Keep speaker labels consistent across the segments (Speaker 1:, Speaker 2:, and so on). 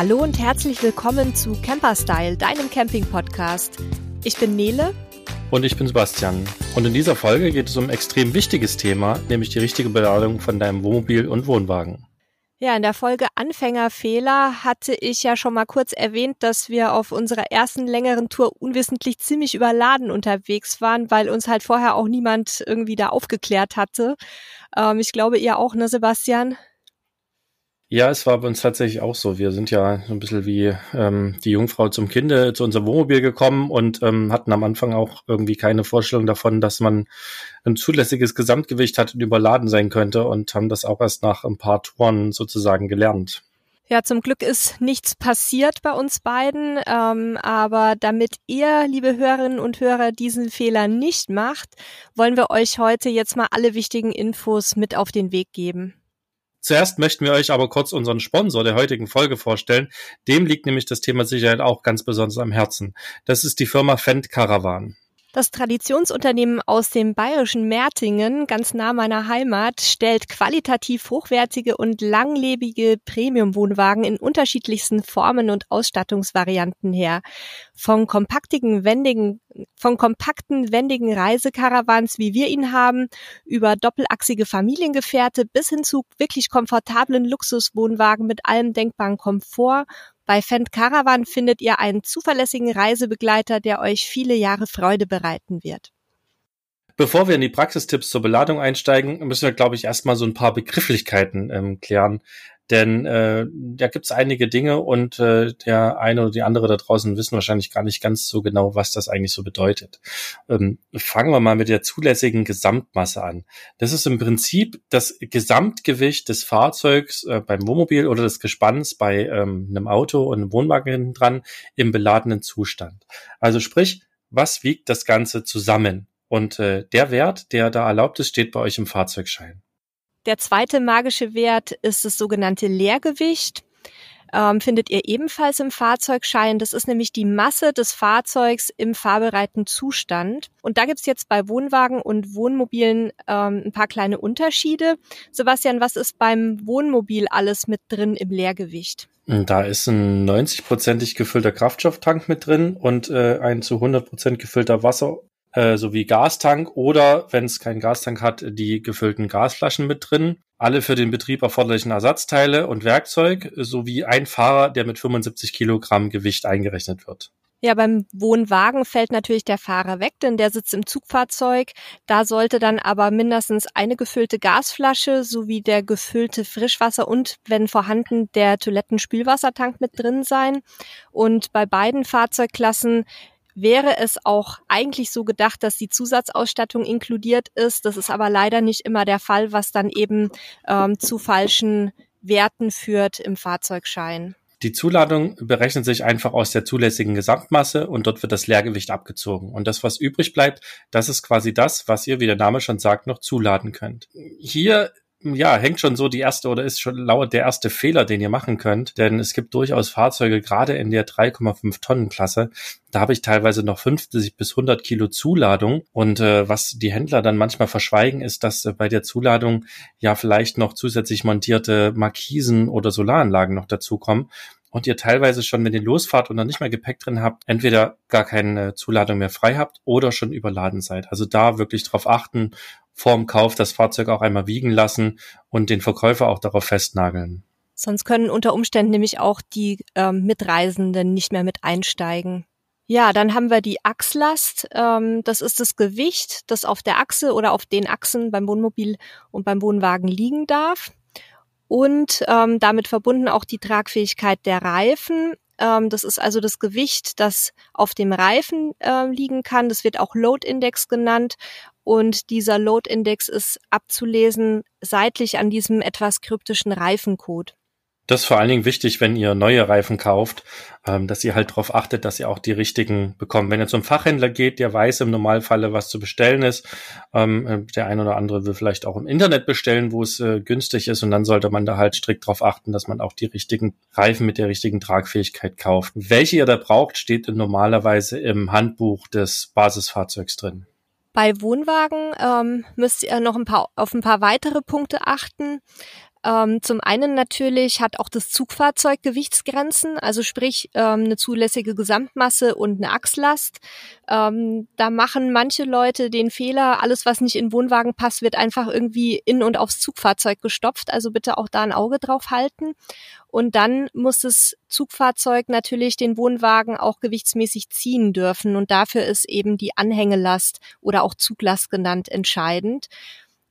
Speaker 1: Hallo und herzlich willkommen zu Camper Style, deinem Camping-Podcast. Ich bin Nele.
Speaker 2: Und ich bin Sebastian. Und in dieser Folge geht es um ein extrem wichtiges Thema, nämlich die richtige Beladung von deinem Wohnmobil und Wohnwagen.
Speaker 1: Ja, in der Folge Anfängerfehler hatte ich ja schon mal kurz erwähnt, dass wir auf unserer ersten längeren Tour unwissentlich ziemlich überladen unterwegs waren, weil uns halt vorher auch niemand irgendwie da aufgeklärt hatte. Ähm, ich glaube, ihr auch, ne, Sebastian?
Speaker 2: Ja, es war bei uns tatsächlich auch so. Wir sind ja so ein bisschen wie ähm, die Jungfrau zum Kinde zu unserem Wohnmobil gekommen und ähm, hatten am Anfang auch irgendwie keine Vorstellung davon, dass man ein zulässiges Gesamtgewicht hat und überladen sein könnte und haben das auch erst nach ein paar Touren sozusagen gelernt.
Speaker 1: Ja, zum Glück ist nichts passiert bei uns beiden, ähm, aber damit ihr, liebe Hörerinnen und Hörer, diesen Fehler nicht macht, wollen wir euch heute jetzt mal alle wichtigen Infos mit auf den Weg geben.
Speaker 2: Zuerst möchten wir euch aber kurz unseren Sponsor der heutigen Folge vorstellen. Dem liegt nämlich das Thema Sicherheit auch ganz besonders am Herzen. Das ist die Firma Fendt Caravan.
Speaker 1: Das Traditionsunternehmen aus dem bayerischen Mertingen, ganz nah meiner Heimat, stellt qualitativ hochwertige und langlebige Premium-Wohnwagen in unterschiedlichsten Formen und Ausstattungsvarianten her. Von kompaktigen, wendigen, von kompakten, wendigen Reisekaravans, wie wir ihn haben, über doppelachsige Familiengefährte bis hin zu wirklich komfortablen Luxuswohnwagen mit allem denkbaren Komfort bei Fendt Caravan findet ihr einen zuverlässigen Reisebegleiter, der euch viele Jahre Freude bereiten wird.
Speaker 2: Bevor wir in die Praxistipps zur Beladung einsteigen, müssen wir, glaube ich, erstmal so ein paar Begrifflichkeiten ähm, klären. Denn äh, da gibt es einige Dinge und äh, der eine oder die andere da draußen wissen wahrscheinlich gar nicht ganz so genau, was das eigentlich so bedeutet. Ähm, fangen wir mal mit der zulässigen Gesamtmasse an. Das ist im Prinzip das Gesamtgewicht des Fahrzeugs äh, beim Wohnmobil oder des Gespanns bei ähm, einem Auto und einem Wohnwagen hinten dran im beladenen Zustand. Also sprich, was wiegt das Ganze zusammen? Und äh, der Wert, der da erlaubt ist, steht bei euch im Fahrzeugschein.
Speaker 1: Der zweite magische Wert ist das sogenannte Leergewicht. Ähm, findet ihr ebenfalls im Fahrzeugschein. Das ist nämlich die Masse des Fahrzeugs im fahrbereiten Zustand. Und da gibt's jetzt bei Wohnwagen und Wohnmobilen ähm, ein paar kleine Unterschiede. Sebastian, was ist beim Wohnmobil alles mit drin im Leergewicht?
Speaker 2: Da ist ein 90-prozentig gefüllter Kraftstofftank mit drin und äh, ein zu 100 Prozent gefüllter Wasser äh, sowie Gastank oder, wenn es keinen Gastank hat, die gefüllten Gasflaschen mit drin. Alle für den Betrieb erforderlichen Ersatzteile und Werkzeug sowie ein Fahrer, der mit 75 Kilogramm Gewicht eingerechnet wird.
Speaker 1: Ja, beim Wohnwagen fällt natürlich der Fahrer weg, denn der sitzt im Zugfahrzeug. Da sollte dann aber mindestens eine gefüllte Gasflasche sowie der gefüllte Frischwasser und, wenn vorhanden, der Toilettenspülwassertank mit drin sein. Und bei beiden Fahrzeugklassen wäre es auch eigentlich so gedacht, dass die Zusatzausstattung inkludiert ist. Das ist aber leider nicht immer der Fall, was dann eben ähm, zu falschen Werten führt im Fahrzeugschein.
Speaker 2: Die Zuladung berechnet sich einfach aus der zulässigen Gesamtmasse und dort wird das Leergewicht abgezogen. Und das, was übrig bleibt, das ist quasi das, was ihr, wie der Name schon sagt, noch zuladen könnt. Hier ja, hängt schon so die erste oder ist schon lauert der erste Fehler, den ihr machen könnt. Denn es gibt durchaus Fahrzeuge, gerade in der 3,5 Tonnen Klasse, da habe ich teilweise noch 50 bis 100 Kilo Zuladung. Und äh, was die Händler dann manchmal verschweigen, ist, dass äh, bei der Zuladung ja vielleicht noch zusätzlich montierte Markisen oder Solaranlagen noch dazukommen und ihr teilweise schon, wenn ihr losfahrt und dann nicht mehr Gepäck drin habt, entweder gar keine Zuladung mehr frei habt oder schon überladen seid. Also da wirklich drauf achten vorm Kauf das Fahrzeug auch einmal wiegen lassen und den Verkäufer auch darauf festnageln.
Speaker 1: Sonst können unter Umständen nämlich auch die ähm, Mitreisenden nicht mehr mit einsteigen. Ja, dann haben wir die Achslast. Ähm, das ist das Gewicht, das auf der Achse oder auf den Achsen beim Wohnmobil und beim Wohnwagen liegen darf. Und ähm, damit verbunden auch die Tragfähigkeit der Reifen. Ähm, das ist also das Gewicht, das auf dem Reifen äh, liegen kann. Das wird auch Load Index genannt. Und dieser Load Index ist abzulesen seitlich an diesem etwas kryptischen Reifencode.
Speaker 2: Das ist vor allen Dingen wichtig, wenn ihr neue Reifen kauft, ähm, dass ihr halt darauf achtet, dass ihr auch die richtigen bekommt. Wenn ihr zum Fachhändler geht, der weiß im Normalfall, was zu bestellen ist. Ähm, äh, der ein oder andere will vielleicht auch im Internet bestellen, wo es äh, günstig ist. Und dann sollte man da halt strikt darauf achten, dass man auch die richtigen Reifen mit der richtigen Tragfähigkeit kauft. Welche ihr da braucht, steht normalerweise im Handbuch des Basisfahrzeugs drin.
Speaker 1: Bei Wohnwagen ähm, müsst ihr noch ein paar, auf ein paar weitere Punkte achten. Ähm, zum einen natürlich hat auch das Zugfahrzeug Gewichtsgrenzen, also sprich ähm, eine zulässige Gesamtmasse und eine Achslast. Ähm, da machen manche Leute den Fehler, alles was nicht in Wohnwagen passt, wird einfach irgendwie in und aufs Zugfahrzeug gestopft. Also bitte auch da ein Auge drauf halten. Und dann muss das Zugfahrzeug natürlich den Wohnwagen auch gewichtsmäßig ziehen dürfen. Und dafür ist eben die Anhängelast oder auch Zuglast genannt entscheidend.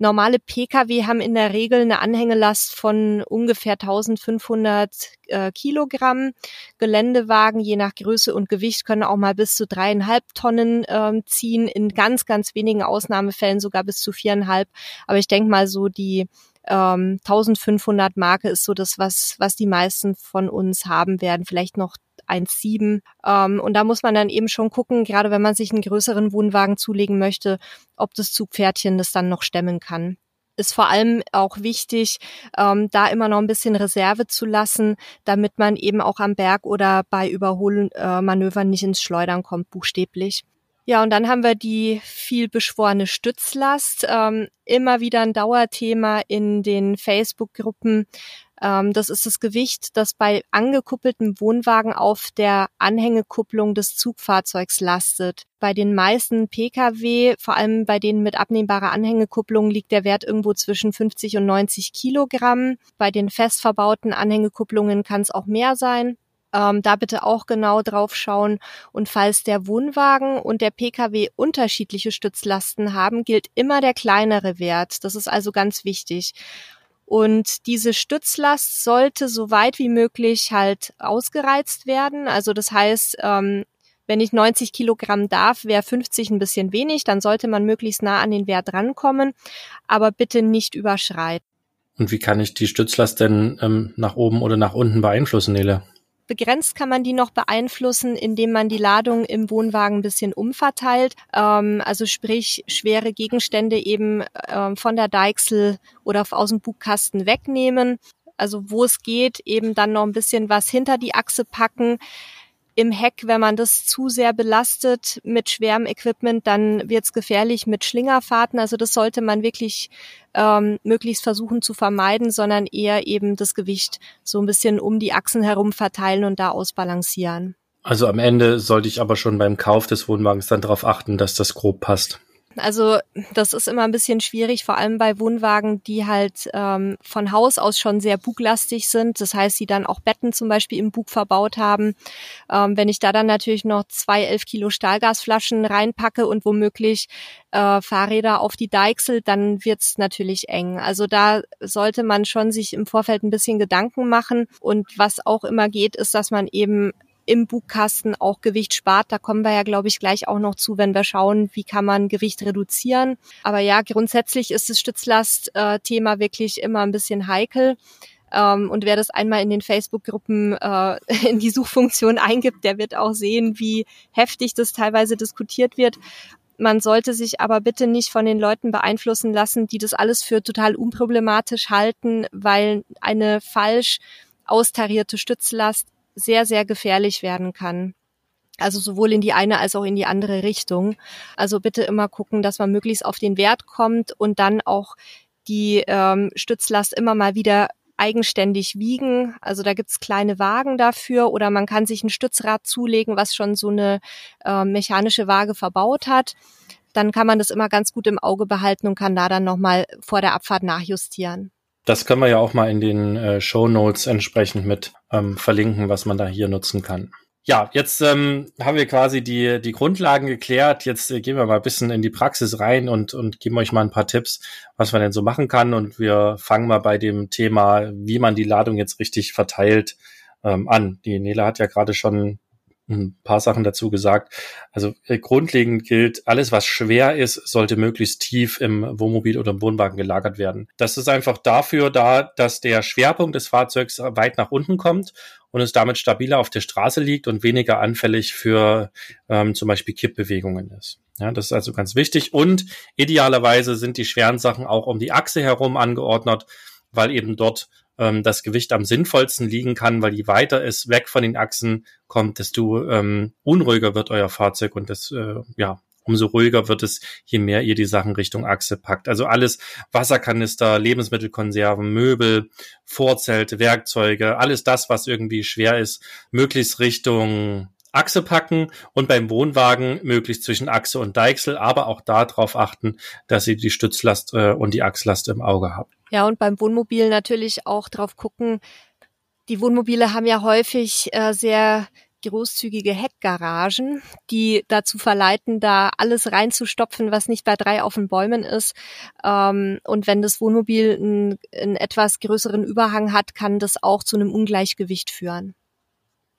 Speaker 1: Normale Pkw haben in der Regel eine Anhängelast von ungefähr 1500 äh, Kilogramm. Geländewagen, je nach Größe und Gewicht, können auch mal bis zu dreieinhalb Tonnen ähm, ziehen. In ganz, ganz wenigen Ausnahmefällen sogar bis zu viereinhalb. Aber ich denke mal so die ähm, 1500 Marke ist so das, was, was die meisten von uns haben werden. Vielleicht noch 1,7. Ähm, und da muss man dann eben schon gucken, gerade wenn man sich einen größeren Wohnwagen zulegen möchte, ob das Zugpferdchen das dann noch stemmen kann ist vor allem auch wichtig, ähm, da immer noch ein bisschen Reserve zu lassen, damit man eben auch am Berg oder bei Überholmanövern äh, nicht ins Schleudern kommt, buchstäblich. Ja, und dann haben wir die viel beschworene Stützlast. Ähm, immer wieder ein Dauerthema in den Facebook-Gruppen. Ähm, das ist das Gewicht, das bei angekuppeltem Wohnwagen auf der Anhängekupplung des Zugfahrzeugs lastet. Bei den meisten Pkw, vor allem bei denen mit abnehmbarer Anhängekupplung, liegt der Wert irgendwo zwischen 50 und 90 Kilogramm. Bei den fest verbauten Anhängekupplungen kann es auch mehr sein. Ähm, da bitte auch genau drauf schauen. Und falls der Wohnwagen und der Pkw unterschiedliche Stützlasten haben, gilt immer der kleinere Wert. Das ist also ganz wichtig. Und diese Stützlast sollte so weit wie möglich halt ausgereizt werden. Also das heißt, ähm, wenn ich 90 Kilogramm darf, wäre 50 ein bisschen wenig. Dann sollte man möglichst nah an den Wert rankommen, aber bitte nicht überschreiten.
Speaker 2: Und wie kann ich die Stützlast denn ähm, nach oben oder nach unten beeinflussen, Nele?
Speaker 1: Begrenzt kann man die noch beeinflussen, indem man die Ladung im Wohnwagen ein bisschen umverteilt. Ähm, also sprich schwere Gegenstände eben ähm, von der Deichsel oder aus dem Bugkasten wegnehmen. Also wo es geht, eben dann noch ein bisschen was hinter die Achse packen im Heck, wenn man das zu sehr belastet mit schwerem Equipment, dann wird es gefährlich mit Schlingerfahrten. Also das sollte man wirklich ähm, möglichst versuchen zu vermeiden, sondern eher eben das Gewicht so ein bisschen um die Achsen herum verteilen und da ausbalancieren.
Speaker 2: Also am Ende sollte ich aber schon beim Kauf des Wohnwagens dann darauf achten, dass das grob passt.
Speaker 1: Also das ist immer ein bisschen schwierig, vor allem bei Wohnwagen, die halt ähm, von Haus aus schon sehr buglastig sind. Das heißt, sie dann auch Betten zum Beispiel im Bug verbaut haben. Ähm, wenn ich da dann natürlich noch zwei elf Kilo Stahlgasflaschen reinpacke und womöglich äh, Fahrräder auf die Deichsel, dann wird's natürlich eng. Also da sollte man schon sich im Vorfeld ein bisschen Gedanken machen. Und was auch immer geht, ist, dass man eben im Bugkasten auch Gewicht spart. Da kommen wir ja, glaube ich, gleich auch noch zu, wenn wir schauen, wie kann man Gewicht reduzieren. Aber ja, grundsätzlich ist das Stützlast-Thema wirklich immer ein bisschen heikel. Ähm, und wer das einmal in den Facebook-Gruppen äh, in die Suchfunktion eingibt, der wird auch sehen, wie heftig das teilweise diskutiert wird. Man sollte sich aber bitte nicht von den Leuten beeinflussen lassen, die das alles für total unproblematisch halten, weil eine falsch austarierte Stützlast sehr, sehr gefährlich werden kann. Also sowohl in die eine als auch in die andere Richtung. Also bitte immer gucken, dass man möglichst auf den Wert kommt und dann auch die ähm, Stützlast immer mal wieder eigenständig wiegen. Also da gibt's kleine Wagen dafür oder man kann sich ein Stützrad zulegen, was schon so eine äh, mechanische Waage verbaut hat. Dann kann man das immer ganz gut im Auge behalten und kann da dann nochmal vor der Abfahrt nachjustieren.
Speaker 2: Das können wir ja auch mal in den äh, Show Notes entsprechend mit ähm, verlinken, was man da hier nutzen kann. Ja, jetzt ähm, haben wir quasi die, die Grundlagen geklärt. Jetzt äh, gehen wir mal ein bisschen in die Praxis rein und, und geben euch mal ein paar Tipps, was man denn so machen kann. Und wir fangen mal bei dem Thema, wie man die Ladung jetzt richtig verteilt, ähm, an. Die Nela hat ja gerade schon ein paar Sachen dazu gesagt. Also äh, grundlegend gilt, alles, was schwer ist, sollte möglichst tief im Wohnmobil oder im Wohnwagen gelagert werden. Das ist einfach dafür da, dass der Schwerpunkt des Fahrzeugs weit nach unten kommt und es damit stabiler auf der Straße liegt und weniger anfällig für ähm, zum Beispiel Kippbewegungen ist. Ja, das ist also ganz wichtig. Und idealerweise sind die schweren Sachen auch um die Achse herum angeordnet, weil eben dort ähm, das Gewicht am sinnvollsten liegen kann, weil je weiter es weg von den Achsen kommt, desto ähm, unruhiger wird euer Fahrzeug und das, äh, ja, umso ruhiger wird es, je mehr ihr die Sachen Richtung Achse packt. Also alles Wasserkanister, Lebensmittelkonserven, Möbel, Vorzelte, Werkzeuge, alles das, was irgendwie schwer ist, möglichst Richtung Achse packen und beim Wohnwagen möglichst zwischen Achse und Deichsel, aber auch darauf achten, dass ihr die Stützlast äh, und die Achslast im Auge habt.
Speaker 1: Ja, und beim Wohnmobil natürlich auch drauf gucken. Die Wohnmobile haben ja häufig äh, sehr großzügige Heckgaragen, die dazu verleiten, da alles reinzustopfen, was nicht bei drei auf den Bäumen ist. Ähm, und wenn das Wohnmobil einen, einen etwas größeren Überhang hat, kann das auch zu einem Ungleichgewicht führen.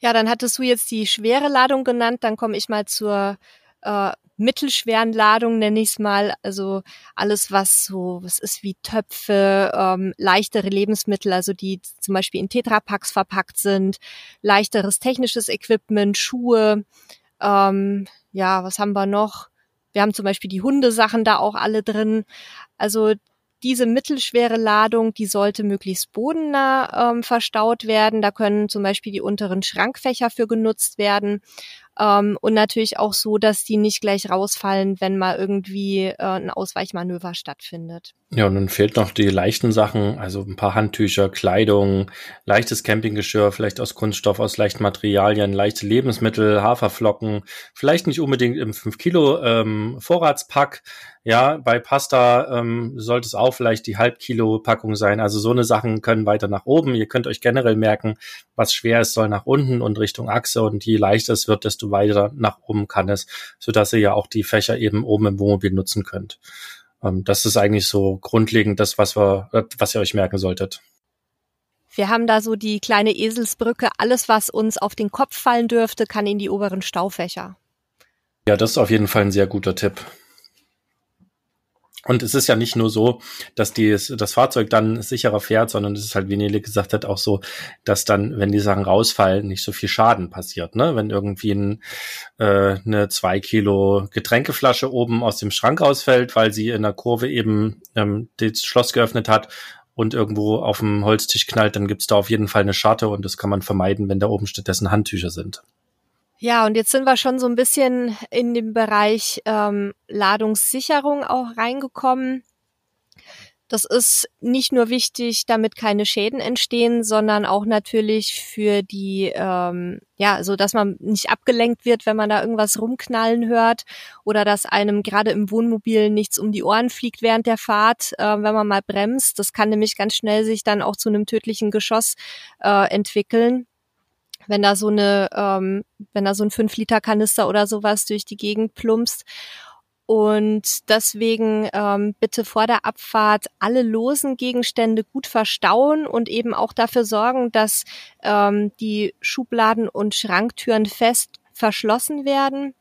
Speaker 1: Ja, dann hattest du jetzt die schwere Ladung genannt, dann komme ich mal zur äh, mittelschweren Ladung, nenne ich es mal. Also alles, was so, was ist wie Töpfe, ähm, leichtere Lebensmittel, also die zum Beispiel in Tetrapacks verpackt sind, leichteres technisches Equipment, Schuhe, ähm, ja, was haben wir noch? Wir haben zum Beispiel die Hundesachen da auch alle drin. Also diese mittelschwere Ladung, die sollte möglichst bodennah ähm, verstaut werden. Da können zum Beispiel die unteren Schrankfächer für genutzt werden. Ähm, und natürlich auch so, dass die nicht gleich rausfallen, wenn mal irgendwie äh, ein Ausweichmanöver stattfindet.
Speaker 2: Ja, und dann fehlt noch die leichten Sachen, also ein paar Handtücher, Kleidung, leichtes Campinggeschirr, vielleicht aus Kunststoff, aus leichten Materialien, leichte Lebensmittel, Haferflocken, vielleicht nicht unbedingt im 5 Kilo ähm, Vorratspack. Ja, bei Pasta ähm, sollte es auch vielleicht die Halbkilo Packung sein. Also so eine Sachen können weiter nach oben. Ihr könnt euch generell merken, was schwer ist, soll nach unten und Richtung Achse und je leichter es wird, desto weiter nach oben kann es, sodass ihr ja auch die Fächer eben oben im Wohnmobil nutzen könnt. Ähm, das ist eigentlich so grundlegend das, was wir, was ihr euch merken solltet.
Speaker 1: Wir haben da so die kleine Eselsbrücke. Alles, was uns auf den Kopf fallen dürfte, kann in die oberen Staufächer.
Speaker 2: Ja, das ist auf jeden Fall ein sehr guter Tipp. Und es ist ja nicht nur so, dass die, das Fahrzeug dann sicherer fährt, sondern es ist halt, wie Nele gesagt hat, auch so, dass dann, wenn die Sachen rausfallen, nicht so viel Schaden passiert. Ne? Wenn irgendwie ein, äh, eine zwei Kilo Getränkeflasche oben aus dem Schrank ausfällt, weil sie in der Kurve eben ähm, das Schloss geöffnet hat und irgendwo auf dem Holztisch knallt, dann gibt's da auf jeden Fall eine Scharte und das kann man vermeiden, wenn da oben stattdessen Handtücher sind.
Speaker 1: Ja, und jetzt sind wir schon so ein bisschen in den Bereich ähm, Ladungssicherung auch reingekommen. Das ist nicht nur wichtig, damit keine Schäden entstehen, sondern auch natürlich für die, ähm, ja, so dass man nicht abgelenkt wird, wenn man da irgendwas rumknallen hört oder dass einem gerade im Wohnmobil nichts um die Ohren fliegt während der Fahrt, äh, wenn man mal bremst. Das kann nämlich ganz schnell sich dann auch zu einem tödlichen Geschoss äh, entwickeln wenn da so eine, ähm, wenn da so ein 5-Liter-Kanister oder sowas durch die Gegend plumpst. Und deswegen ähm, bitte vor der Abfahrt alle losen Gegenstände gut verstauen und eben auch dafür sorgen, dass ähm, die Schubladen und Schranktüren fest verschlossen werden.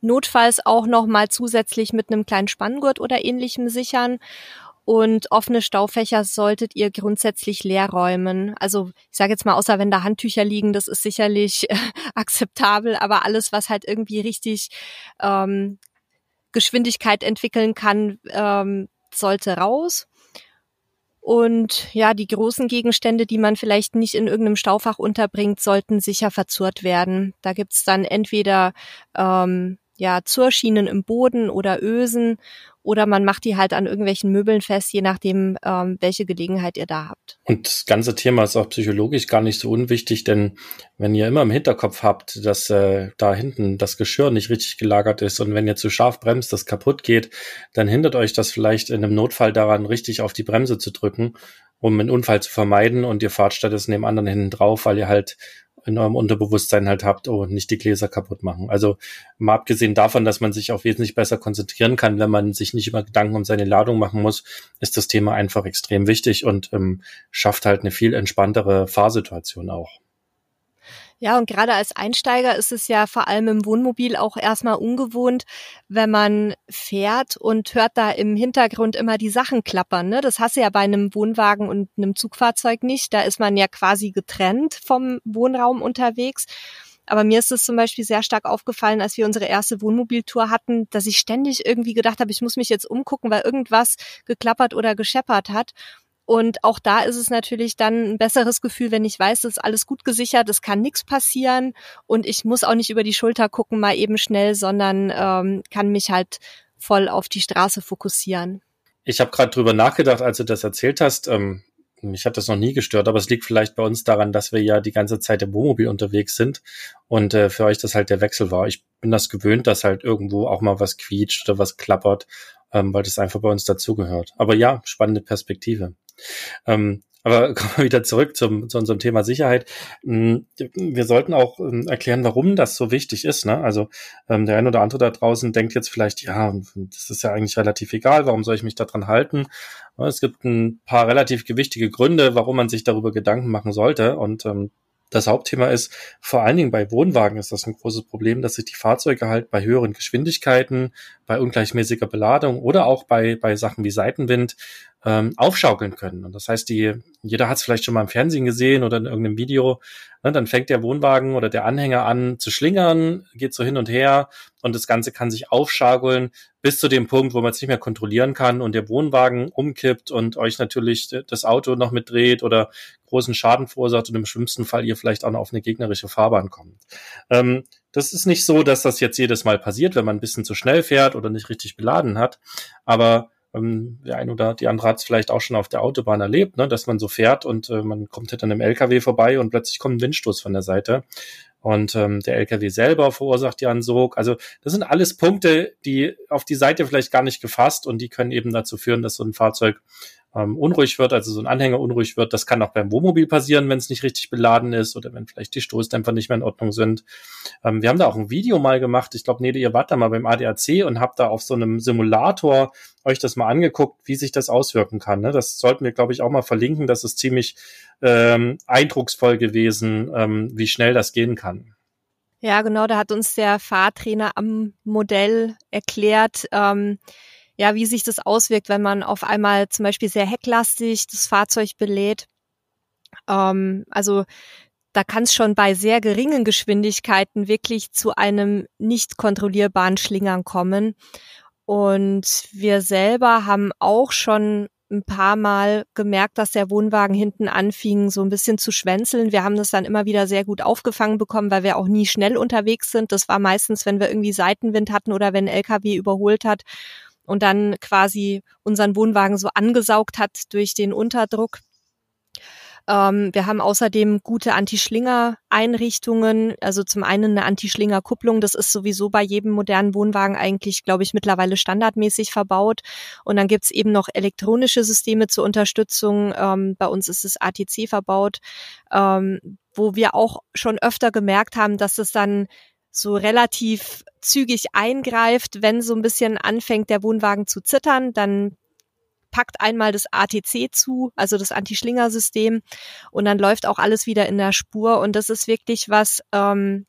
Speaker 1: Notfalls auch noch mal zusätzlich mit einem kleinen Spanngurt oder ähnlichem sichern und offene Staufächer solltet ihr grundsätzlich leer räumen. Also ich sage jetzt mal, außer wenn da Handtücher liegen, das ist sicherlich äh, akzeptabel, aber alles, was halt irgendwie richtig ähm, Geschwindigkeit entwickeln kann, ähm, sollte raus. Und ja, die großen Gegenstände, die man vielleicht nicht in irgendeinem Staufach unterbringt, sollten sicher verzurrt werden. Da gibt's dann entweder ähm, ja Zurschienen im Boden oder Ösen oder man macht die halt an irgendwelchen Möbeln fest, je nachdem, ähm, welche Gelegenheit ihr da habt.
Speaker 2: Und das ganze Thema ist auch psychologisch gar nicht so unwichtig, denn wenn ihr immer im Hinterkopf habt, dass äh, da hinten das Geschirr nicht richtig gelagert ist und wenn ihr zu scharf bremst, das kaputt geht, dann hindert euch das vielleicht in einem Notfall daran, richtig auf die Bremse zu drücken, um einen Unfall zu vermeiden und ihr fahrt stattdessen dem anderen hinten drauf, weil ihr halt in eurem Unterbewusstsein halt habt, oh, nicht die Gläser kaputt machen. Also mal abgesehen davon, dass man sich auch wesentlich besser konzentrieren kann, wenn man sich nicht immer Gedanken um seine Ladung machen muss, ist das Thema einfach extrem wichtig und ähm, schafft halt eine viel entspanntere Fahrsituation auch.
Speaker 1: Ja, und gerade als Einsteiger ist es ja vor allem im Wohnmobil auch erstmal ungewohnt, wenn man fährt und hört da im Hintergrund immer die Sachen klappern. Ne? Das hast du ja bei einem Wohnwagen und einem Zugfahrzeug nicht. Da ist man ja quasi getrennt vom Wohnraum unterwegs. Aber mir ist es zum Beispiel sehr stark aufgefallen, als wir unsere erste Wohnmobiltour hatten, dass ich ständig irgendwie gedacht habe, ich muss mich jetzt umgucken, weil irgendwas geklappert oder gescheppert hat. Und auch da ist es natürlich dann ein besseres Gefühl, wenn ich weiß, es ist alles gut gesichert, es kann nichts passieren und ich muss auch nicht über die Schulter gucken, mal eben schnell, sondern ähm, kann mich halt voll auf die Straße fokussieren.
Speaker 2: Ich habe gerade drüber nachgedacht, als du das erzählt hast. Ähm, mich hat das noch nie gestört, aber es liegt vielleicht bei uns daran, dass wir ja die ganze Zeit im Wohnmobil unterwegs sind und äh, für euch das halt der Wechsel war. Ich bin das gewöhnt, dass halt irgendwo auch mal was quietscht oder was klappert, ähm, weil das einfach bei uns dazugehört. Aber ja, spannende Perspektive. Ähm, aber kommen wir wieder zurück zum, zu unserem Thema Sicherheit. Hm, wir sollten auch ähm, erklären, warum das so wichtig ist. Ne? Also ähm, der ein oder andere da draußen denkt jetzt vielleicht, ja, das ist ja eigentlich relativ egal, warum soll ich mich daran halten? Es gibt ein paar relativ gewichtige Gründe, warum man sich darüber Gedanken machen sollte. Und ähm, das Hauptthema ist, vor allen Dingen bei Wohnwagen ist das ein großes Problem, dass sich die Fahrzeuge halt bei höheren Geschwindigkeiten, bei ungleichmäßiger Beladung oder auch bei, bei Sachen wie Seitenwind ähm, aufschaukeln können. Und das heißt, die, jeder hat es vielleicht schon mal im Fernsehen gesehen oder in irgendeinem Video, ne, dann fängt der Wohnwagen oder der Anhänger an zu schlingern, geht so hin und her und das Ganze kann sich aufschaukeln bis zu dem Punkt, wo man es nicht mehr kontrollieren kann und der Wohnwagen umkippt und euch natürlich das Auto noch mitdreht oder großen Schaden verursacht und im schlimmsten Fall ihr vielleicht auch noch auf eine gegnerische Fahrbahn kommt. Ähm, das ist nicht so, dass das jetzt jedes Mal passiert, wenn man ein bisschen zu schnell fährt oder nicht richtig beladen hat, aber ähm, der eine oder die andere hat es vielleicht auch schon auf der Autobahn erlebt, ne, dass man so fährt und äh, man kommt hinter einem LKW vorbei und plötzlich kommt ein Windstoß von der Seite. Und ähm, der LKW selber verursacht ja einen Sog. Also das sind alles Punkte, die auf die Seite vielleicht gar nicht gefasst und die können eben dazu führen, dass so ein Fahrzeug ähm, unruhig wird, also so ein Anhänger unruhig wird. Das kann auch beim Wohnmobil passieren, wenn es nicht richtig beladen ist oder wenn vielleicht die Stoßdämpfer nicht mehr in Ordnung sind. Ähm, wir haben da auch ein Video mal gemacht. Ich glaube, Nede, ihr wart da mal beim ADAC und habt da auf so einem Simulator euch das mal angeguckt, wie sich das auswirken kann. Ne? Das sollten wir, glaube ich, auch mal verlinken. Das ist ziemlich ähm, eindrucksvoll gewesen, ähm, wie schnell das gehen kann.
Speaker 1: Ja, genau, da hat uns der Fahrtrainer am Modell erklärt, ähm, ja, wie sich das auswirkt, wenn man auf einmal zum Beispiel sehr hecklastig das Fahrzeug belädt. Ähm, also da kann es schon bei sehr geringen Geschwindigkeiten wirklich zu einem nicht kontrollierbaren Schlingern kommen. Und wir selber haben auch schon ein paar Mal gemerkt, dass der Wohnwagen hinten anfing, so ein bisschen zu schwänzeln. Wir haben das dann immer wieder sehr gut aufgefangen bekommen, weil wir auch nie schnell unterwegs sind. Das war meistens, wenn wir irgendwie Seitenwind hatten oder wenn ein LKW überholt hat und dann quasi unseren Wohnwagen so angesaugt hat durch den Unterdruck. Ähm, wir haben außerdem gute Anti-Schlinger-Einrichtungen, also zum einen eine Anti-Schlinger-Kupplung, das ist sowieso bei jedem modernen Wohnwagen eigentlich, glaube ich, mittlerweile standardmäßig verbaut. Und dann gibt's eben noch elektronische Systeme zur Unterstützung. Ähm, bei uns ist es ATC verbaut, ähm, wo wir auch schon öfter gemerkt haben, dass es dann so relativ zügig eingreift, wenn so ein bisschen anfängt, der Wohnwagen zu zittern, dann packt einmal das ATC zu, also das Anti-Schlinger-System, und dann läuft auch alles wieder in der Spur. Und das ist wirklich was, ähm,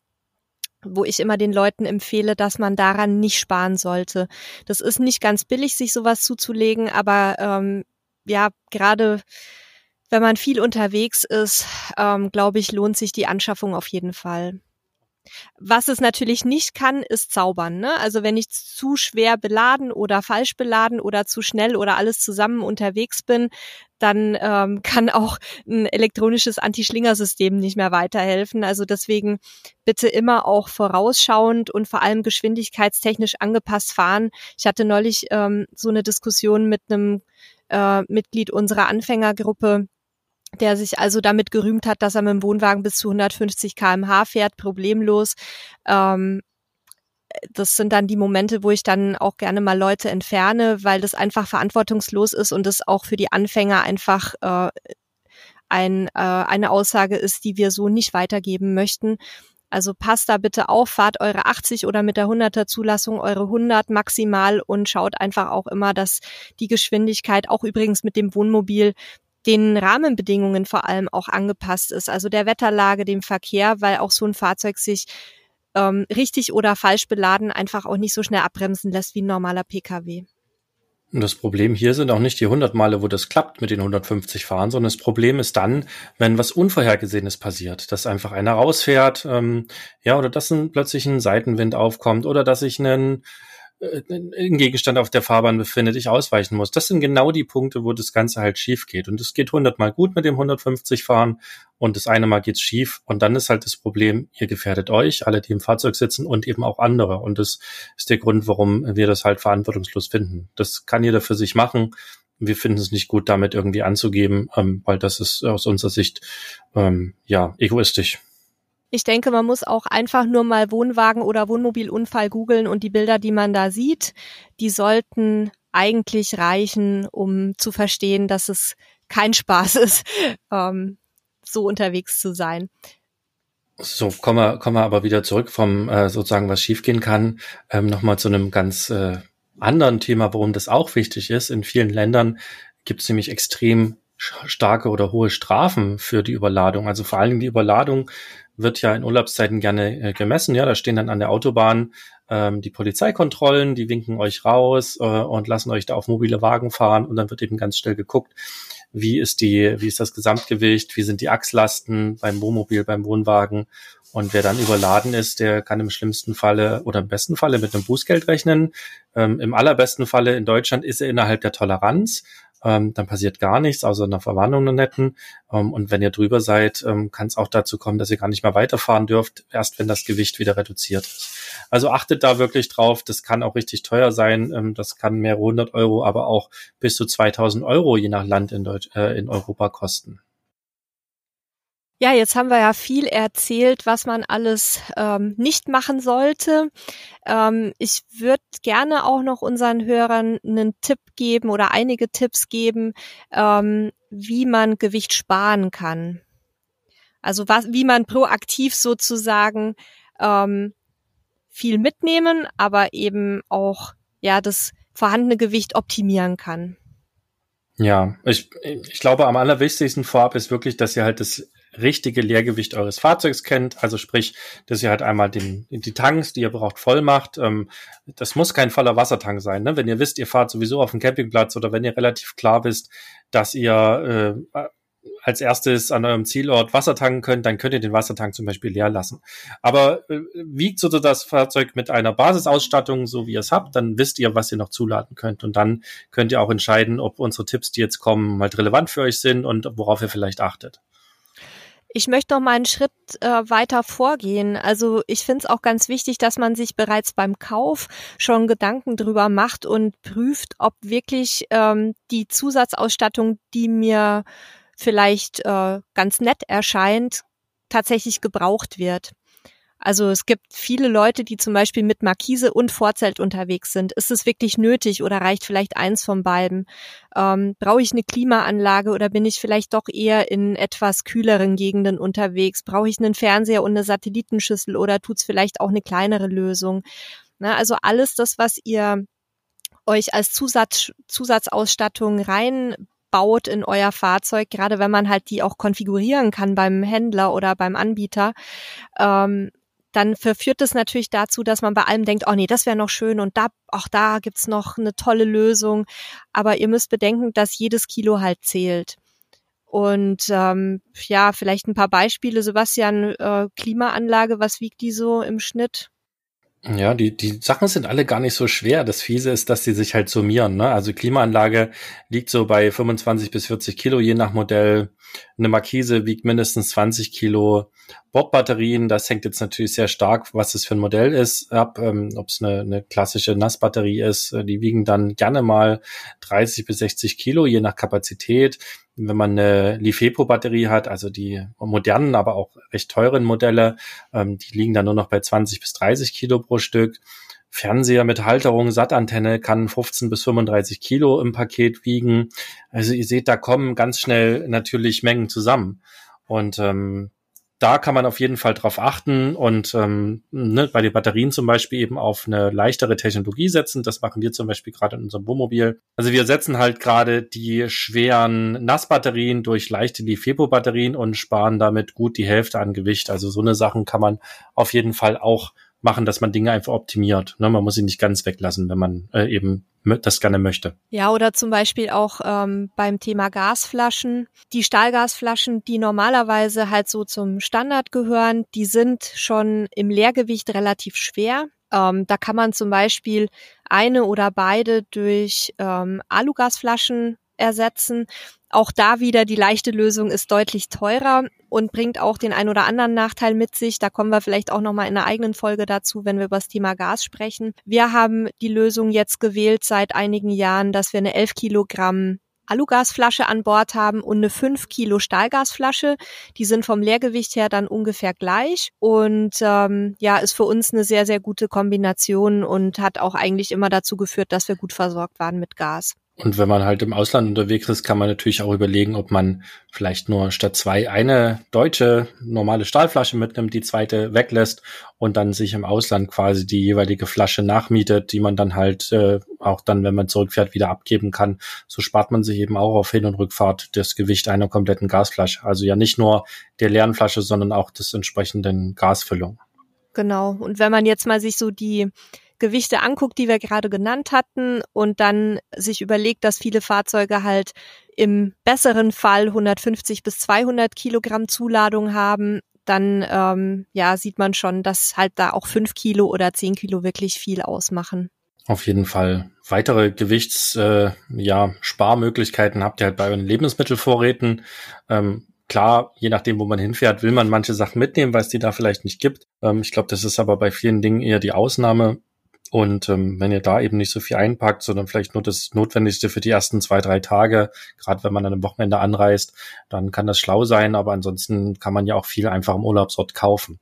Speaker 1: wo ich immer den Leuten empfehle, dass man daran nicht sparen sollte. Das ist nicht ganz billig, sich sowas zuzulegen, aber ähm, ja, gerade wenn man viel unterwegs ist, ähm, glaube ich, lohnt sich die Anschaffung auf jeden Fall. Was es natürlich nicht kann, ist zaubern. Ne? Also wenn ich zu schwer beladen oder falsch beladen oder zu schnell oder alles zusammen unterwegs bin, dann ähm, kann auch ein elektronisches Anti-Schlinger-System nicht mehr weiterhelfen. Also deswegen bitte immer auch vorausschauend und vor allem geschwindigkeitstechnisch angepasst fahren. Ich hatte neulich ähm, so eine Diskussion mit einem äh, Mitglied unserer Anfängergruppe, der sich also damit gerühmt hat, dass er mit dem Wohnwagen bis zu 150 kmh fährt, problemlos. Ähm, das sind dann die Momente, wo ich dann auch gerne mal Leute entferne, weil das einfach verantwortungslos ist und es auch für die Anfänger einfach äh, ein, äh, eine Aussage ist, die wir so nicht weitergeben möchten. Also passt da bitte auf, fahrt eure 80 oder mit der 100er Zulassung eure 100 maximal und schaut einfach auch immer, dass die Geschwindigkeit, auch übrigens mit dem Wohnmobil, den Rahmenbedingungen vor allem auch angepasst ist, also der Wetterlage, dem Verkehr, weil auch so ein Fahrzeug sich ähm, richtig oder falsch beladen einfach auch nicht so schnell abbremsen lässt wie ein normaler Pkw.
Speaker 2: Und das Problem hier sind auch nicht die 100 Male, wo das klappt mit den 150 fahren, sondern das Problem ist dann, wenn was Unvorhergesehenes passiert, dass einfach einer rausfährt, ähm, ja, oder dass ein, plötzlich ein Seitenwind aufkommt oder dass ich einen ein Gegenstand auf der Fahrbahn befindet, ich ausweichen muss. Das sind genau die Punkte, wo das Ganze halt schief geht. Und es geht hundertmal gut mit dem 150 fahren und das eine Mal geht's schief. Und dann ist halt das Problem, ihr gefährdet euch, alle, die im Fahrzeug sitzen und eben auch andere. Und das ist der Grund, warum wir das halt verantwortungslos finden. Das kann jeder für sich machen. Wir finden es nicht gut, damit irgendwie anzugeben, ähm, weil das ist aus unserer Sicht ähm, ja egoistisch.
Speaker 1: Ich denke, man muss auch einfach nur mal Wohnwagen oder Wohnmobilunfall googeln und die Bilder, die man da sieht, die sollten eigentlich reichen, um zu verstehen, dass es kein Spaß ist, ähm, so unterwegs zu sein.
Speaker 2: So, kommen wir, kommen wir aber wieder zurück vom äh, sozusagen, was schiefgehen kann, ähm, nochmal zu einem ganz äh, anderen Thema, warum das auch wichtig ist. In vielen Ländern gibt es nämlich extrem starke oder hohe Strafen für die Überladung. Also vor allen Dingen die Überladung wird ja in Urlaubszeiten gerne äh, gemessen. Ja, da stehen dann an der Autobahn ähm, die Polizeikontrollen, die winken euch raus äh, und lassen euch da auf mobile Wagen fahren und dann wird eben ganz schnell geguckt, wie ist die, wie ist das Gesamtgewicht, wie sind die Achslasten beim Wohnmobil, beim Wohnwagen und wer dann überladen ist, der kann im schlimmsten Falle oder im besten Falle mit einem Bußgeld rechnen. Ähm, Im allerbesten Falle in Deutschland ist er innerhalb der Toleranz ähm, dann passiert gar nichts, außer einer Verwarnung einer netten. Ähm, und wenn ihr drüber seid, ähm, kann es auch dazu kommen, dass ihr gar nicht mehr weiterfahren dürft, erst wenn das Gewicht wieder reduziert ist. Also achtet da wirklich drauf, das kann auch richtig teuer sein, ähm, das kann mehrere hundert Euro, aber auch bis zu 2000 Euro je nach Land in, Deutsch, äh, in Europa kosten.
Speaker 1: Ja, jetzt haben wir ja viel erzählt, was man alles ähm, nicht machen sollte. Ähm, ich würde gerne auch noch unseren Hörern einen Tipp geben oder einige Tipps geben, ähm, wie man Gewicht sparen kann. Also was, wie man proaktiv sozusagen ähm, viel mitnehmen, aber eben auch ja das vorhandene Gewicht optimieren kann.
Speaker 2: Ja, ich, ich glaube, am allerwichtigsten vorab ist wirklich, dass ihr halt das richtige Leergewicht eures Fahrzeugs kennt. Also sprich, dass ihr halt einmal den, die Tanks, die ihr braucht, voll macht. Ähm, das muss kein voller Wassertank sein. Ne? Wenn ihr wisst, ihr fahrt sowieso auf dem Campingplatz oder wenn ihr relativ klar wisst, dass ihr äh, als erstes an eurem Zielort Wasser tanken könnt, dann könnt ihr den Wassertank zum Beispiel leer lassen. Aber äh, wiegt so das Fahrzeug mit einer Basisausstattung, so wie ihr es habt, dann wisst ihr, was ihr noch zuladen könnt. Und dann könnt ihr auch entscheiden, ob unsere Tipps, die jetzt kommen, halt relevant für euch sind und worauf ihr vielleicht achtet.
Speaker 1: Ich möchte noch mal einen Schritt äh, weiter vorgehen. Also ich finde es auch ganz wichtig, dass man sich bereits beim Kauf schon Gedanken drüber macht und prüft, ob wirklich ähm, die Zusatzausstattung, die mir vielleicht äh, ganz nett erscheint, tatsächlich gebraucht wird. Also es gibt viele Leute, die zum Beispiel mit Markise und Vorzelt unterwegs sind. Ist es wirklich nötig oder reicht vielleicht eins von beiden? Ähm, Brauche ich eine Klimaanlage oder bin ich vielleicht doch eher in etwas kühleren Gegenden unterwegs? Brauche ich einen Fernseher und eine Satellitenschüssel oder tut's vielleicht auch eine kleinere Lösung? Na, also alles das, was ihr euch als Zusatz, Zusatzausstattung rein baut in euer Fahrzeug, gerade wenn man halt die auch konfigurieren kann beim Händler oder beim Anbieter, ähm, dann verführt es natürlich dazu, dass man bei allem denkt, oh nee, das wäre noch schön und da, auch da gibt's noch eine tolle Lösung. Aber ihr müsst bedenken, dass jedes Kilo halt zählt. Und ähm, ja, vielleicht ein paar Beispiele. Sebastian, äh, Klimaanlage, was wiegt die so im Schnitt?
Speaker 2: Ja, die, die Sachen sind alle gar nicht so schwer. Das Fiese ist, dass sie sich halt summieren. Ne? Also Klimaanlage liegt so bei 25 bis 40 Kilo, je nach Modell. Eine Markise wiegt mindestens 20 Kilo. Bordbatterien, das hängt jetzt natürlich sehr stark, was es für ein Modell ist, ab. Ähm, Ob es eine, eine klassische Nassbatterie ist, die wiegen dann gerne mal 30 bis 60 Kilo, je nach Kapazität. Wenn man eine Lifepo-Batterie hat, also die modernen, aber auch recht teuren Modelle, ähm, die liegen dann nur noch bei 20 bis 30 Kilo pro Stück. Fernseher mit Halterung, Sattantenne kann 15 bis 35 Kilo im Paket wiegen. Also ihr seht, da kommen ganz schnell natürlich Mengen zusammen. Und ähm, da kann man auf jeden Fall drauf achten und ähm, ne, bei den Batterien zum Beispiel eben auf eine leichtere Technologie setzen. Das machen wir zum Beispiel gerade in unserem Wohnmobil. Also wir setzen halt gerade die schweren Nassbatterien durch leichte Lifepo-Batterien und sparen damit gut die Hälfte an Gewicht. Also so eine Sachen kann man auf jeden Fall auch machen, dass man Dinge einfach optimiert. Ne? Man muss sie nicht ganz weglassen, wenn man äh, eben das gerne möchte.
Speaker 1: Ja, oder zum Beispiel auch ähm, beim Thema Gasflaschen. Die Stahlgasflaschen, die normalerweise halt so zum Standard gehören, die sind schon im Leergewicht relativ schwer. Ähm, da kann man zum Beispiel eine oder beide durch ähm, Alugasflaschen ersetzen. Auch da wieder die leichte Lösung ist deutlich teurer und bringt auch den ein oder anderen Nachteil mit sich. Da kommen wir vielleicht auch noch mal in einer eigenen Folge dazu, wenn wir über das Thema Gas sprechen. Wir haben die Lösung jetzt gewählt seit einigen Jahren, dass wir eine 11 Kilogramm Alugasflasche an Bord haben und eine 5 Kilo Stahlgasflasche. Die sind vom Leergewicht her dann ungefähr gleich und ähm, ja, ist für uns eine sehr, sehr gute Kombination und hat auch eigentlich immer dazu geführt, dass wir gut versorgt waren mit Gas.
Speaker 2: Und wenn man halt im Ausland unterwegs ist, kann man natürlich auch überlegen, ob man vielleicht nur statt zwei eine deutsche normale Stahlflasche mitnimmt, die zweite weglässt und dann sich im Ausland quasi die jeweilige Flasche nachmietet, die man dann halt äh, auch dann, wenn man zurückfährt, wieder abgeben kann. So spart man sich eben auch auf Hin- und Rückfahrt das Gewicht einer kompletten Gasflasche. Also ja nicht nur der leeren Flasche, sondern auch des entsprechenden Gasfüllung.
Speaker 1: Genau. Und wenn man jetzt mal sich so die Gewichte anguckt, die wir gerade genannt hatten und dann sich überlegt, dass viele Fahrzeuge halt im besseren Fall 150 bis 200 Kilogramm Zuladung haben, dann ähm, ja sieht man schon, dass halt da auch fünf Kilo oder zehn Kilo wirklich viel ausmachen.
Speaker 2: Auf jeden Fall. Weitere Gewichts, äh, ja, Sparmöglichkeiten habt ihr halt bei euren Lebensmittelvorräten. Ähm, klar, je nachdem, wo man hinfährt, will man manche Sachen mitnehmen, weil es die da vielleicht nicht gibt. Ähm, ich glaube, das ist aber bei vielen Dingen eher die Ausnahme. Und ähm, wenn ihr da eben nicht so viel einpackt, sondern vielleicht nur das Notwendigste für die ersten zwei, drei Tage, gerade wenn man dann am Wochenende anreist, dann kann das schlau sein. Aber ansonsten kann man ja auch viel einfach im Urlaubsort kaufen.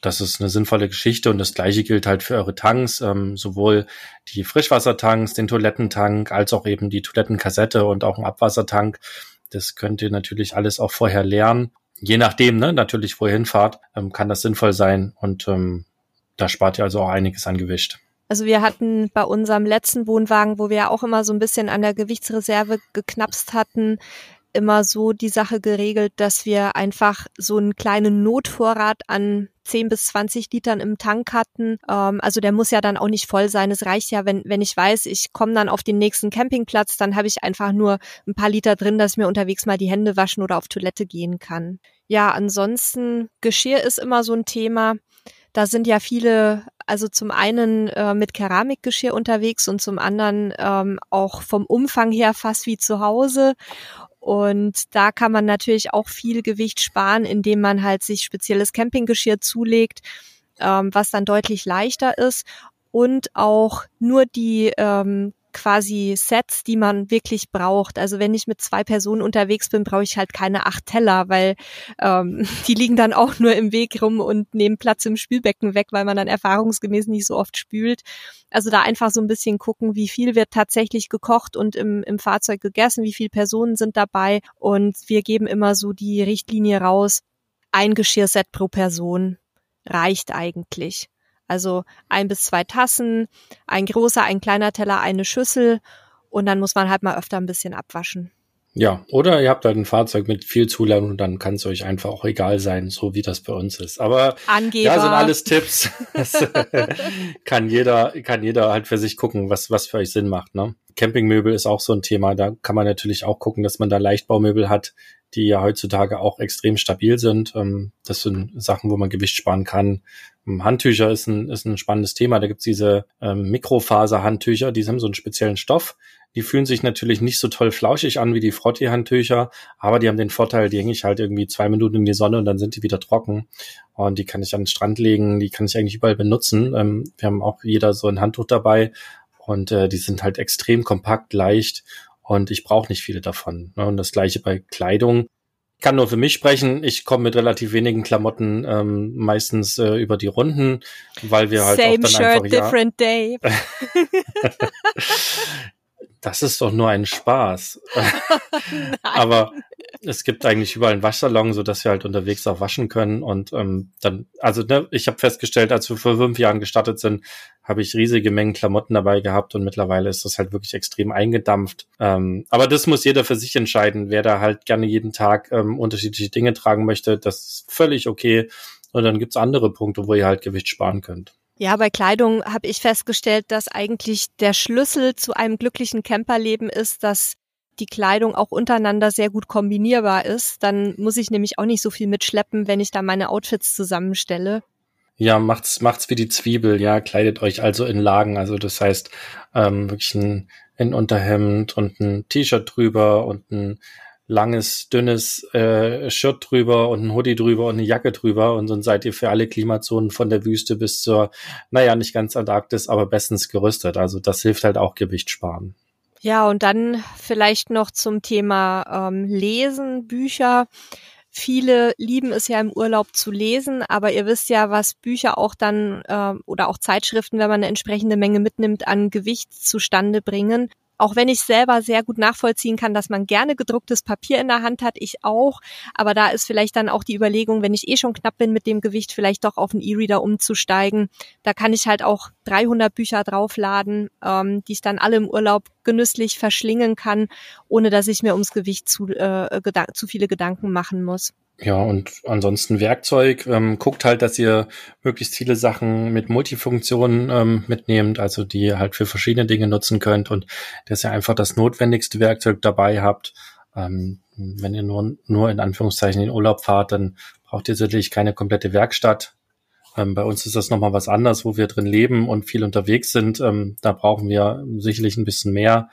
Speaker 2: Das ist eine sinnvolle Geschichte und das gleiche gilt halt für eure Tanks, ähm, sowohl die Frischwassertanks, den Toilettentank, als auch eben die Toilettenkassette und auch ein Abwassertank. Das könnt ihr natürlich alles auch vorher lernen. Je nachdem, ne, natürlich, wo ihr hinfahrt, ähm, kann das sinnvoll sein und ähm, da spart ihr also auch einiges an Gewicht.
Speaker 1: Also wir hatten bei unserem letzten Wohnwagen, wo wir ja auch immer so ein bisschen an der Gewichtsreserve geknapst hatten, immer so die Sache geregelt, dass wir einfach so einen kleinen Notvorrat an 10 bis 20 Litern im Tank hatten. Ähm, also der muss ja dann auch nicht voll sein. Es reicht ja, wenn, wenn ich weiß, ich komme dann auf den nächsten Campingplatz, dann habe ich einfach nur ein paar Liter drin, dass ich mir unterwegs mal die Hände waschen oder auf Toilette gehen kann. Ja, ansonsten Geschirr ist immer so ein Thema. Da sind ja viele, also zum einen äh, mit Keramikgeschirr unterwegs und zum anderen ähm, auch vom Umfang her fast wie zu Hause. Und da kann man natürlich auch viel Gewicht sparen, indem man halt sich spezielles Campinggeschirr zulegt, ähm, was dann deutlich leichter ist und auch nur die ähm, quasi Sets, die man wirklich braucht. Also wenn ich mit zwei Personen unterwegs bin, brauche ich halt keine acht Teller, weil ähm, die liegen dann auch nur im Weg rum und nehmen Platz im Spülbecken weg, weil man dann erfahrungsgemäß nicht so oft spült. Also da einfach so ein bisschen gucken, wie viel wird tatsächlich gekocht und im, im Fahrzeug gegessen, wie viele Personen sind dabei. Und wir geben immer so die Richtlinie raus, ein Geschirrset pro Person reicht eigentlich. Also ein bis zwei Tassen, ein großer, ein kleiner Teller, eine Schüssel und dann muss man halt mal öfter ein bisschen abwaschen.
Speaker 2: Ja, oder ihr habt halt ein Fahrzeug mit viel Zuladung und dann kann es euch einfach auch egal sein, so wie das bei uns ist. Aber
Speaker 1: Angeber.
Speaker 2: ja, sind alles Tipps. Das kann jeder, kann jeder halt für sich gucken, was, was für euch Sinn macht. Ne? Campingmöbel ist auch so ein Thema. Da kann man natürlich auch gucken, dass man da Leichtbaumöbel hat, die ja heutzutage auch extrem stabil sind. Ähm, das sind Sachen, wo man Gewicht sparen kann. Handtücher ist ein, ist ein spannendes Thema. Da gibt's diese ähm, Mikrofaser-Handtücher, die haben so einen speziellen Stoff. Die fühlen sich natürlich nicht so toll flauschig an wie die Frotti-Handtücher, aber die haben den Vorteil, die hänge ich halt irgendwie zwei Minuten in die Sonne und dann sind die wieder trocken. Und die kann ich an den Strand legen, die kann ich eigentlich überall benutzen. Ähm, wir haben auch jeder so ein Handtuch dabei und äh, die sind halt extrem kompakt, leicht und ich brauche nicht viele davon. Ne? Und das gleiche bei Kleidung kann nur für mich sprechen. Ich komme mit relativ wenigen Klamotten ähm, meistens äh, über die Runden, weil wir halt
Speaker 1: Same
Speaker 2: auch dann
Speaker 1: shirt,
Speaker 2: einfach ja,
Speaker 1: different day.
Speaker 2: das ist doch nur ein Spaß. Aber es gibt eigentlich überall einen Waschsalon, so dass wir halt unterwegs auch waschen können. Und ähm, dann, also ne, ich habe festgestellt, als wir vor fünf Jahren gestartet sind, habe ich riesige Mengen Klamotten dabei gehabt und mittlerweile ist das halt wirklich extrem eingedampft. Ähm, aber das muss jeder für sich entscheiden. Wer da halt gerne jeden Tag ähm, unterschiedliche Dinge tragen möchte, das ist völlig okay. Und dann gibt's andere Punkte, wo ihr halt Gewicht sparen könnt.
Speaker 1: Ja, bei Kleidung habe ich festgestellt, dass eigentlich der Schlüssel zu einem glücklichen Camperleben ist, dass die Kleidung auch untereinander sehr gut kombinierbar ist. Dann muss ich nämlich auch nicht so viel mitschleppen, wenn ich da meine Outfits zusammenstelle.
Speaker 2: Ja, macht's, macht's wie die Zwiebel, ja, kleidet euch also in Lagen. Also das heißt, ähm, wirklich ein, ein Unterhemd und ein T-Shirt drüber und ein langes, dünnes äh, Shirt drüber und ein Hoodie drüber und eine Jacke drüber und dann seid ihr für alle Klimazonen von der Wüste bis zur, naja, nicht ganz Antarktis, aber bestens gerüstet. Also das hilft halt auch Gewicht sparen.
Speaker 1: Ja, und dann vielleicht noch zum Thema ähm, Lesen, Bücher. Viele lieben es ja im Urlaub zu lesen, aber ihr wisst ja, was Bücher auch dann äh, oder auch Zeitschriften, wenn man eine entsprechende Menge mitnimmt, an Gewicht zustande bringen auch wenn ich selber sehr gut nachvollziehen kann, dass man gerne gedrucktes Papier in der Hand hat, ich auch. Aber da ist vielleicht dann auch die Überlegung, wenn ich eh schon knapp bin mit dem Gewicht, vielleicht doch auf einen E-Reader umzusteigen. Da kann ich halt auch 300 Bücher draufladen, ähm, die ich dann alle im Urlaub genüsslich verschlingen kann, ohne dass ich mir ums Gewicht zu, äh, zu viele Gedanken machen muss.
Speaker 2: Ja, und ansonsten Werkzeug. Ähm, guckt halt, dass ihr möglichst viele Sachen mit Multifunktionen ähm, mitnehmt, also die ihr halt für verschiedene Dinge nutzen könnt und dass ihr einfach das notwendigste Werkzeug dabei habt. Ähm, wenn ihr nur, nur in Anführungszeichen in Urlaub fahrt, dann braucht ihr sicherlich keine komplette Werkstatt. Ähm, bei uns ist das nochmal was anderes, wo wir drin leben und viel unterwegs sind. Ähm, da brauchen wir sicherlich ein bisschen mehr.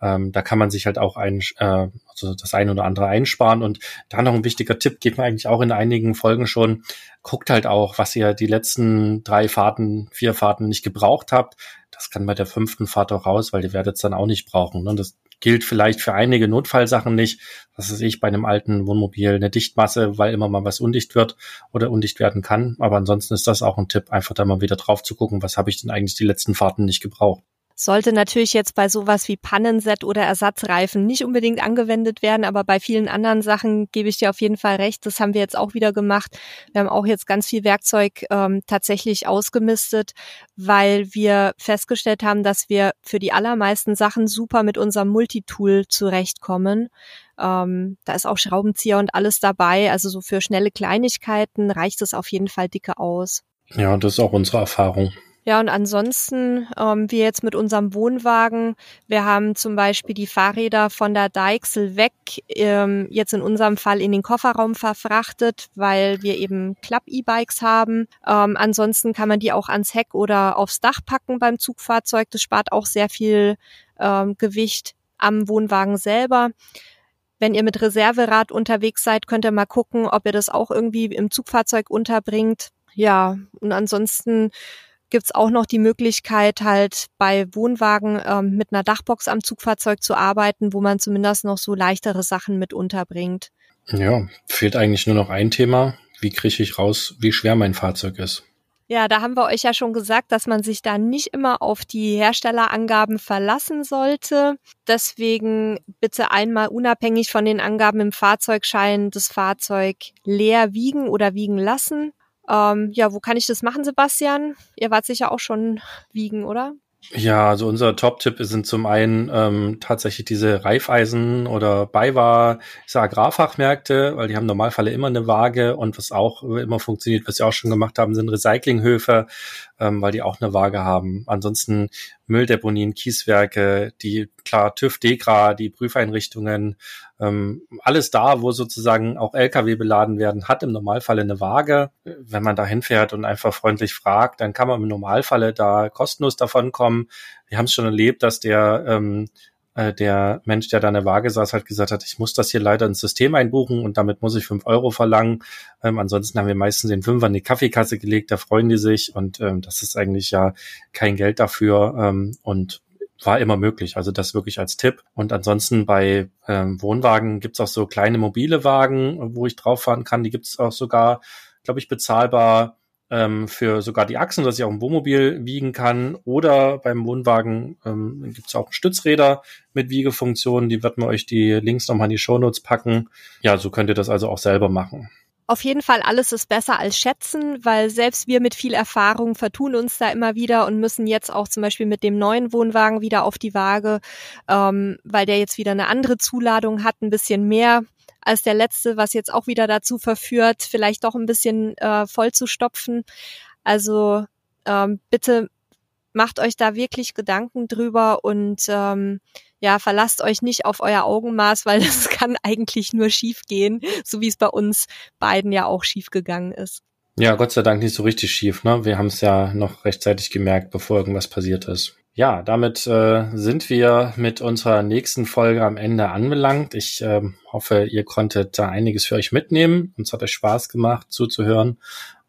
Speaker 2: Ähm, da kann man sich halt auch ein, äh, also das eine oder andere einsparen. Und da noch ein wichtiger Tipp, geht man eigentlich auch in einigen Folgen schon, guckt halt auch, was ihr die letzten drei Fahrten, vier Fahrten nicht gebraucht habt. Das kann bei der fünften Fahrt auch raus, weil ihr werdet es dann auch nicht brauchen. Ne? Das gilt vielleicht für einige Notfallsachen nicht. Was weiß ich, bei einem alten Wohnmobil eine Dichtmasse, weil immer mal was undicht wird oder undicht werden kann. Aber ansonsten ist das auch ein Tipp, einfach da mal wieder drauf zu gucken, was habe ich denn eigentlich die letzten Fahrten nicht gebraucht
Speaker 1: sollte natürlich jetzt bei sowas wie Pannenset oder Ersatzreifen nicht unbedingt angewendet werden, aber bei vielen anderen Sachen gebe ich dir auf jeden Fall recht. Das haben wir jetzt auch wieder gemacht. Wir haben auch jetzt ganz viel Werkzeug ähm, tatsächlich ausgemistet, weil wir festgestellt haben, dass wir für die allermeisten Sachen super mit unserem Multitool zurechtkommen. Ähm, da ist auch Schraubenzieher und alles dabei. Also so für schnelle Kleinigkeiten reicht es auf jeden Fall dicke aus.
Speaker 2: Ja, das ist auch unsere Erfahrung.
Speaker 1: Ja, und ansonsten, ähm, wir jetzt mit unserem Wohnwagen, wir haben zum Beispiel die Fahrräder von der Deichsel weg, ähm, jetzt in unserem Fall in den Kofferraum verfrachtet, weil wir eben Klapp-E-Bikes haben. Ähm, ansonsten kann man die auch ans Heck oder aufs Dach packen beim Zugfahrzeug. Das spart auch sehr viel ähm, Gewicht am Wohnwagen selber. Wenn ihr mit Reserverad unterwegs seid, könnt ihr mal gucken, ob ihr das auch irgendwie im Zugfahrzeug unterbringt. Ja, und ansonsten gibt's auch noch die Möglichkeit, halt bei Wohnwagen ähm, mit einer Dachbox am Zugfahrzeug zu arbeiten, wo man zumindest noch so leichtere Sachen mit unterbringt.
Speaker 2: Ja, fehlt eigentlich nur noch ein Thema. Wie kriege ich raus, wie schwer mein Fahrzeug ist?
Speaker 1: Ja, da haben wir euch ja schon gesagt, dass man sich da nicht immer auf die Herstellerangaben verlassen sollte. Deswegen bitte einmal unabhängig von den Angaben im Fahrzeugschein das Fahrzeug leer wiegen oder wiegen lassen. Ähm, ja, wo kann ich das machen, Sebastian? Ihr wart sicher auch schon wiegen, oder?
Speaker 2: Ja, also unser Top-Tipp sind zum einen ähm, tatsächlich diese Reifeisen oder Beiwahr, ich Agrarfachmärkte, weil die haben im immer eine Waage und was auch immer funktioniert, was wir auch schon gemacht haben, sind Recyclinghöfe, ähm, weil die auch eine Waage haben. Ansonsten Mülldeponien, Kieswerke, die klar TÜV, DEGRA, die Prüfeinrichtungen, ähm, alles da, wo sozusagen auch LKW beladen werden, hat im Normalfall eine Waage. Wenn man da hinfährt und einfach freundlich fragt, dann kann man im Normalfall da kostenlos davon kommen. Wir haben es schon erlebt, dass der ähm, äh, der Mensch, der da eine Waage saß, halt gesagt hat, ich muss das hier leider ins System einbuchen und damit muss ich fünf Euro verlangen. Ähm, ansonsten haben wir meistens den Fünfer in die Kaffeekasse gelegt, da freuen die sich und ähm, das ist eigentlich ja kein Geld dafür ähm, und war immer möglich. Also das wirklich als Tipp. Und ansonsten bei ähm, Wohnwagen gibt's auch so kleine mobile Wagen, wo ich drauf fahren kann. Die gibt's auch sogar, glaube ich, bezahlbar ähm, für sogar die Achsen, dass ich auch ein Wohnmobil wiegen kann. Oder beim Wohnwagen ähm, gibt es auch Stützräder mit Wiegefunktionen. Die werden wir euch die Links nochmal in die Shownotes packen. Ja, so könnt ihr das also auch selber machen.
Speaker 1: Auf jeden Fall, alles ist besser als schätzen, weil selbst wir mit viel Erfahrung vertun uns da immer wieder und müssen jetzt auch zum Beispiel mit dem neuen Wohnwagen wieder auf die Waage, ähm, weil der jetzt wieder eine andere Zuladung hat, ein bisschen mehr als der letzte, was jetzt auch wieder dazu verführt, vielleicht doch ein bisschen äh, voll zu stopfen. Also ähm, bitte macht euch da wirklich Gedanken drüber und ähm, ja, verlasst euch nicht auf euer Augenmaß, weil das kann eigentlich nur schief gehen, so wie es bei uns beiden ja auch schief gegangen ist.
Speaker 2: Ja, Gott sei Dank nicht so richtig schief. Ne? Wir haben es ja noch rechtzeitig gemerkt, bevor irgendwas passiert ist. Ja, damit äh, sind wir mit unserer nächsten Folge am Ende anbelangt. Ich äh, hoffe, ihr konntet da einiges für euch mitnehmen. Uns hat es Spaß gemacht zuzuhören.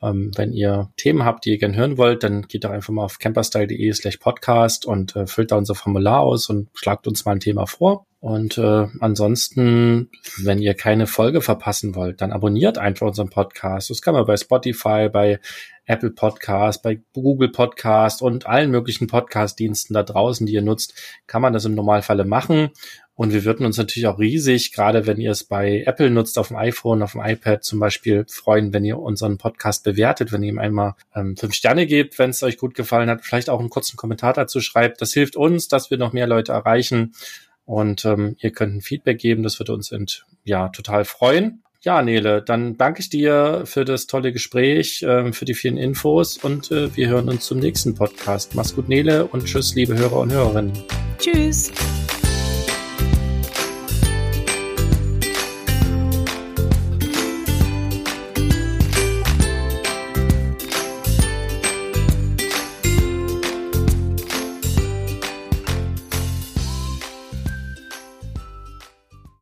Speaker 2: Ähm, wenn ihr Themen habt, die ihr gerne hören wollt, dann geht doch einfach mal auf camperstyle.de slash podcast und äh, füllt da unser Formular aus und schlagt uns mal ein Thema vor. Und äh, ansonsten, wenn ihr keine Folge verpassen wollt, dann abonniert einfach unseren Podcast. Das kann man bei Spotify, bei Apple Podcast, bei Google Podcast und allen möglichen Podcast-Diensten da draußen, die ihr nutzt, kann man das im Normalfalle machen. Und wir würden uns natürlich auch riesig, gerade wenn ihr es bei Apple nutzt, auf dem iPhone, auf dem iPad zum Beispiel, freuen, wenn ihr unseren Podcast bewertet, wenn ihr ihm einmal ähm, fünf Sterne gebt, wenn es euch gut gefallen hat, vielleicht auch einen kurzen Kommentar dazu schreibt. Das hilft uns, dass wir noch mehr Leute erreichen. Und ähm, ihr könnt ein Feedback geben, das würde uns ent, ja total freuen. Ja, Nele, dann danke ich dir für das tolle Gespräch, äh, für die vielen Infos und äh, wir hören uns zum nächsten Podcast. Mach's gut, Nele, und tschüss, liebe Hörer und Hörerinnen.
Speaker 1: Tschüss.